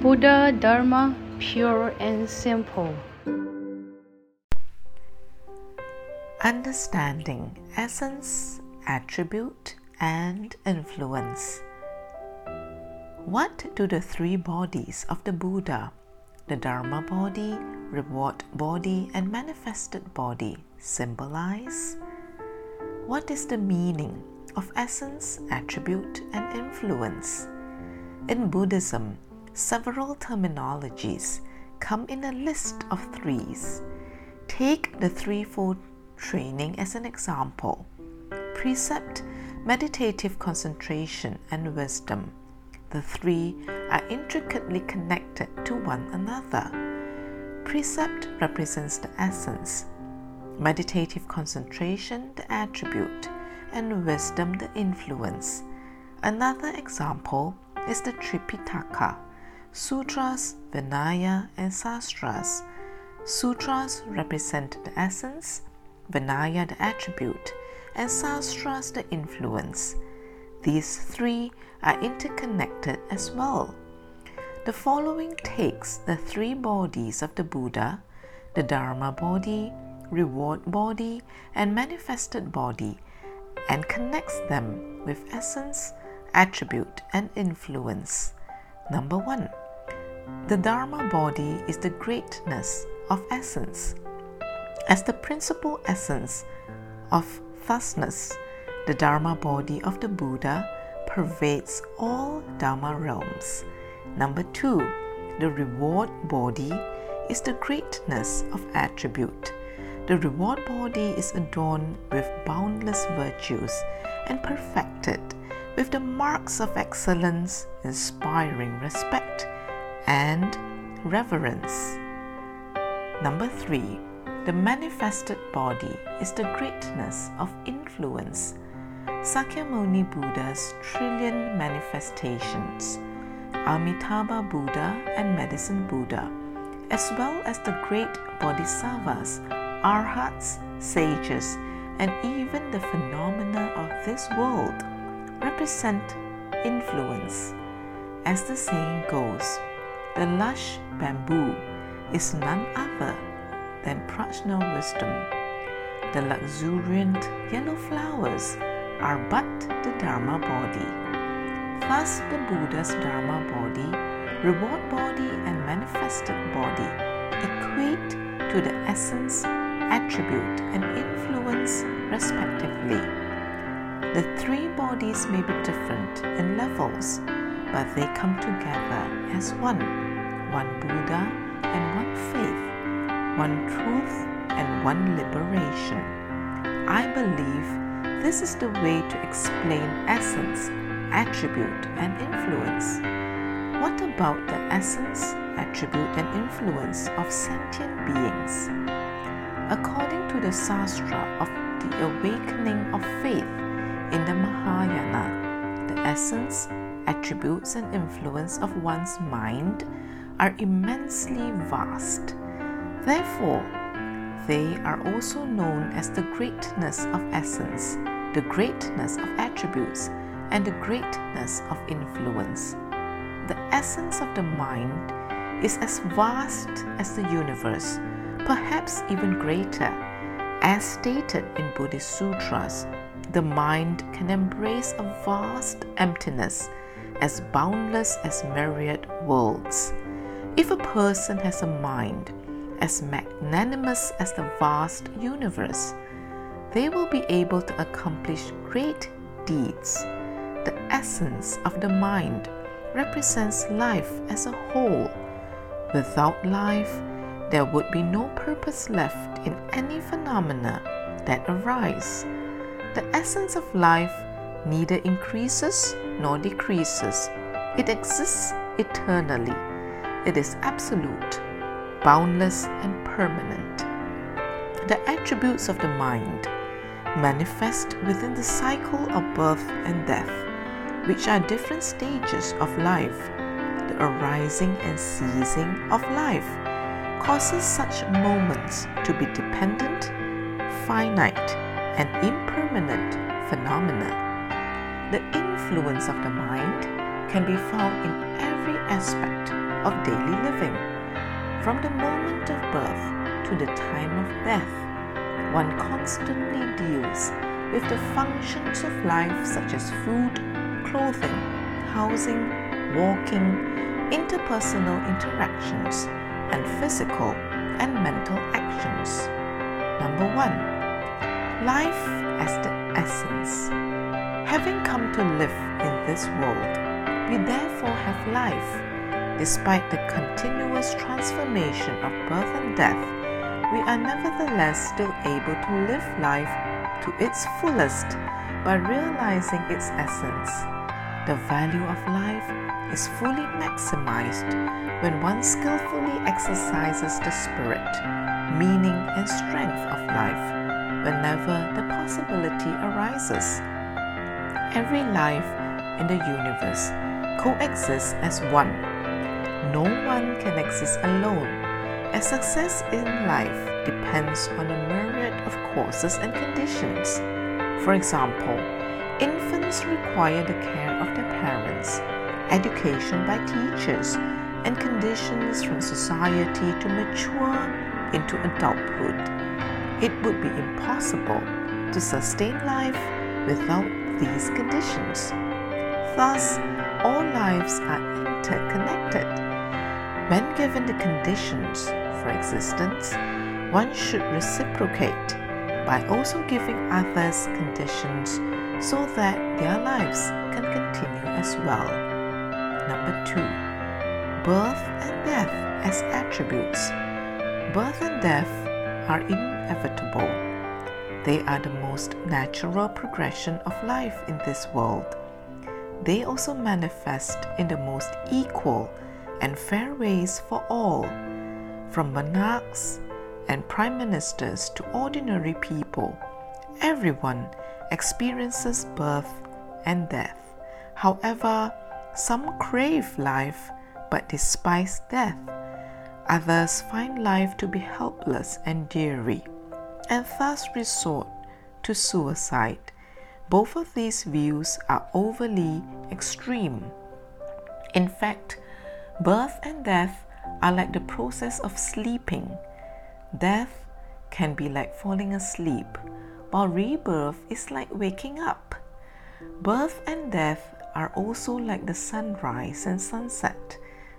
Buddha Dharma pure and simple. Understanding essence, attribute, and influence. What do the three bodies of the Buddha, the Dharma body, reward body, and manifested body, symbolize? What is the meaning of essence, attribute, and influence? In Buddhism, several terminologies come in a list of threes. Take the threefold training as an example precept, meditative concentration, and wisdom. The three are intricately connected to one another. Precept represents the essence, meditative concentration, the attribute, and wisdom, the influence. Another example is the Tripitaka Sutras, Vinaya, and Sastras. Sutras represent the essence, Vinaya the attribute, and Sastras the influence. These three are interconnected as well. The following takes the three bodies of the Buddha, the Dharma body, reward body, and manifested body, and connects them with essence, attribute, and influence. Number one, the Dharma body is the greatness of essence. As the principal essence of thusness, the Dharma body of the Buddha pervades all Dharma realms. Number two, the reward body is the greatness of attribute. The reward body is adorned with boundless virtues and perfected with the marks of excellence, inspiring respect and reverence. Number three, the manifested body is the greatness of influence. Sakyamuni Buddha's trillion manifestations, Amitabha Buddha and Medicine Buddha, as well as the great bodhisattvas, arhats, sages, and even the phenomena of this world represent influence. As the saying goes, the lush bamboo is none other than prajna wisdom. The luxuriant yellow flowers are but the Dharma body. Thus, the Buddha's Dharma body, reward body, and manifested body equate to the essence, attribute, and influence, respectively. The three bodies may be different in levels, but they come together as one one Buddha and one faith, one truth and one liberation. I believe this is the way to explain essence, attribute, and influence. What about the essence, attribute, and influence of sentient beings? According to the Sastra of the awakening of faith, in the Mahayana, the essence, attributes, and influence of one's mind are immensely vast. Therefore, they are also known as the greatness of essence, the greatness of attributes, and the greatness of influence. The essence of the mind is as vast as the universe, perhaps even greater. As stated in Buddhist sutras, the mind can embrace a vast emptiness as boundless as myriad worlds. If a person has a mind as magnanimous as the vast universe, they will be able to accomplish great deeds. The essence of the mind represents life as a whole. Without life, there would be no purpose left in any phenomena that arise. The essence of life neither increases nor decreases. It exists eternally. It is absolute, boundless, and permanent. The attributes of the mind manifest within the cycle of birth and death, which are different stages of life. The arising and ceasing of life causes such moments to be dependent, finite, and impermanent phenomena. The influence of the mind can be found in every aspect of daily living. From the moment of birth to the time of death, one constantly deals with the functions of life such as food, clothing, housing, walking, interpersonal interactions, and physical and mental actions. Number one, life as the essence. Having come to live in this world, we therefore have life. Despite the continuous transformation of birth and death, we are nevertheless still able to live life to its fullest by realizing its essence. The value of life is fully maximized when one skillfully exercises the spirit, meaning, and strength of life whenever the possibility arises. Every life in the universe coexists as one. No one can exist alone, as success in life depends on a myriad of causes and conditions. For example, infants require the care of their parents, education by teachers, and conditions from society to mature into adulthood. It would be impossible to sustain life without these conditions. Thus, all lives are interconnected. When given the conditions for existence, one should reciprocate by also giving others conditions so that their lives can continue as well. Number two, birth and death as attributes. Birth and death are inevitable. They are the most natural progression of life in this world they also manifest in the most equal and fair ways for all, from monarchs and prime ministers to ordinary people. Everyone experiences birth and death. However, some crave life but despise death. Others find life to be helpless and dreary, and thus resort to suicide. Both of these views are overly extreme. In fact, birth and death are like the process of sleeping. Death can be like falling asleep, while rebirth is like waking up. Birth and death are also like the sunrise and sunset.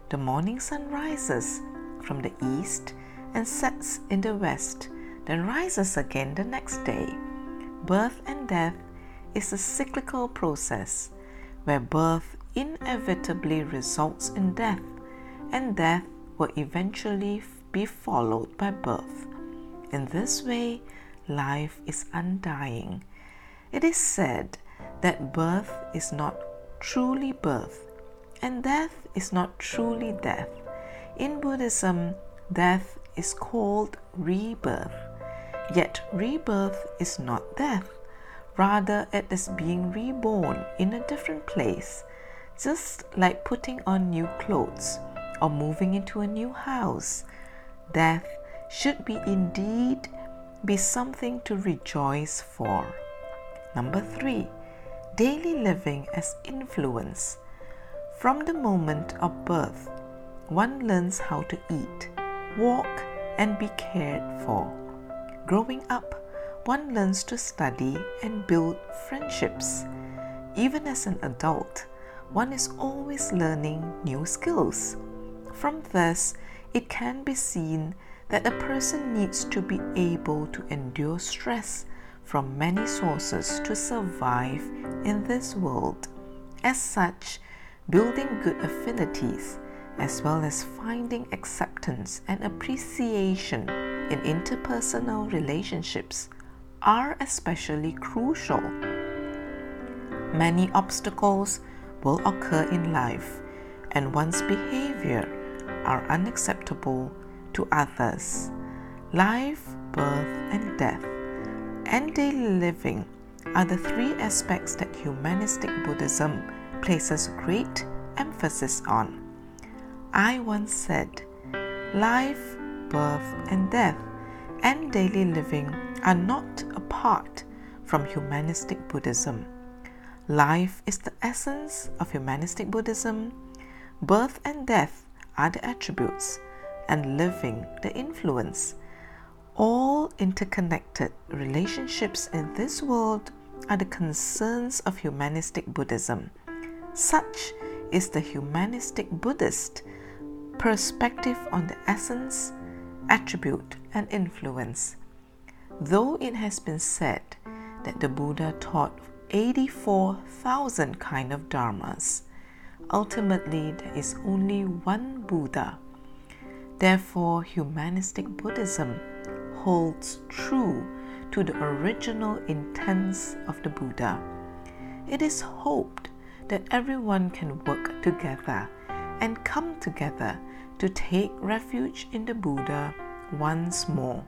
The morning sun rises from the east and sets in the west, then rises again the next day. Birth and death is a cyclical process where birth inevitably results in death, and death will eventually be followed by birth. In this way, life is undying. It is said that birth is not truly birth, and death is not truly death. In Buddhism, death is called rebirth, yet rebirth is not death. Rather, it is being reborn in a different place, just like putting on new clothes or moving into a new house. Death should be indeed be something to rejoice for. Number three, daily living as influence. From the moment of birth, one learns how to eat, walk, and be cared for. Growing up, one learns to study and build friendships. Even as an adult, one is always learning new skills. From this, it can be seen that a person needs to be able to endure stress from many sources to survive in this world. As such, building good affinities as well as finding acceptance and appreciation in interpersonal relationships are especially crucial. Many obstacles will occur in life, and one's behavior are unacceptable to others. Life, birth, and death, and daily living are the three aspects that humanistic Buddhism places great emphasis on. I once said, Life, birth, and death, and daily living are not apart from humanistic Buddhism. Life is the essence of humanistic Buddhism. Birth and death are the attributes, and living the influence. All interconnected relationships in this world are the concerns of humanistic Buddhism. Such is the humanistic Buddhist perspective on the essence, attribute, and influence. Though it has been said that the Buddha taught 84,000 kind of dharmas, ultimately there is only one Buddha. Therefore, humanistic Buddhism holds true to the original intents of the Buddha. It is hoped that everyone can work together and come together to take refuge in the Buddha once more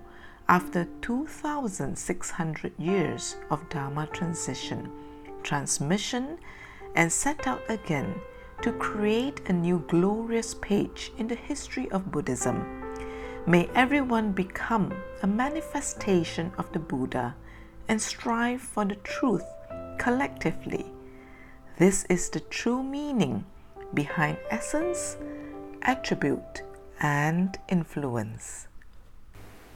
after 2,600 years of Dharma transition, transmission, and set out again to create a new glorious page in the history of Buddhism. May everyone become a manifestation of the Buddha and strive for the truth collectively. This is the true meaning behind essence, attribute, and influence.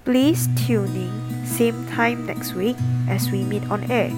Please tune in same time next week as we meet on air.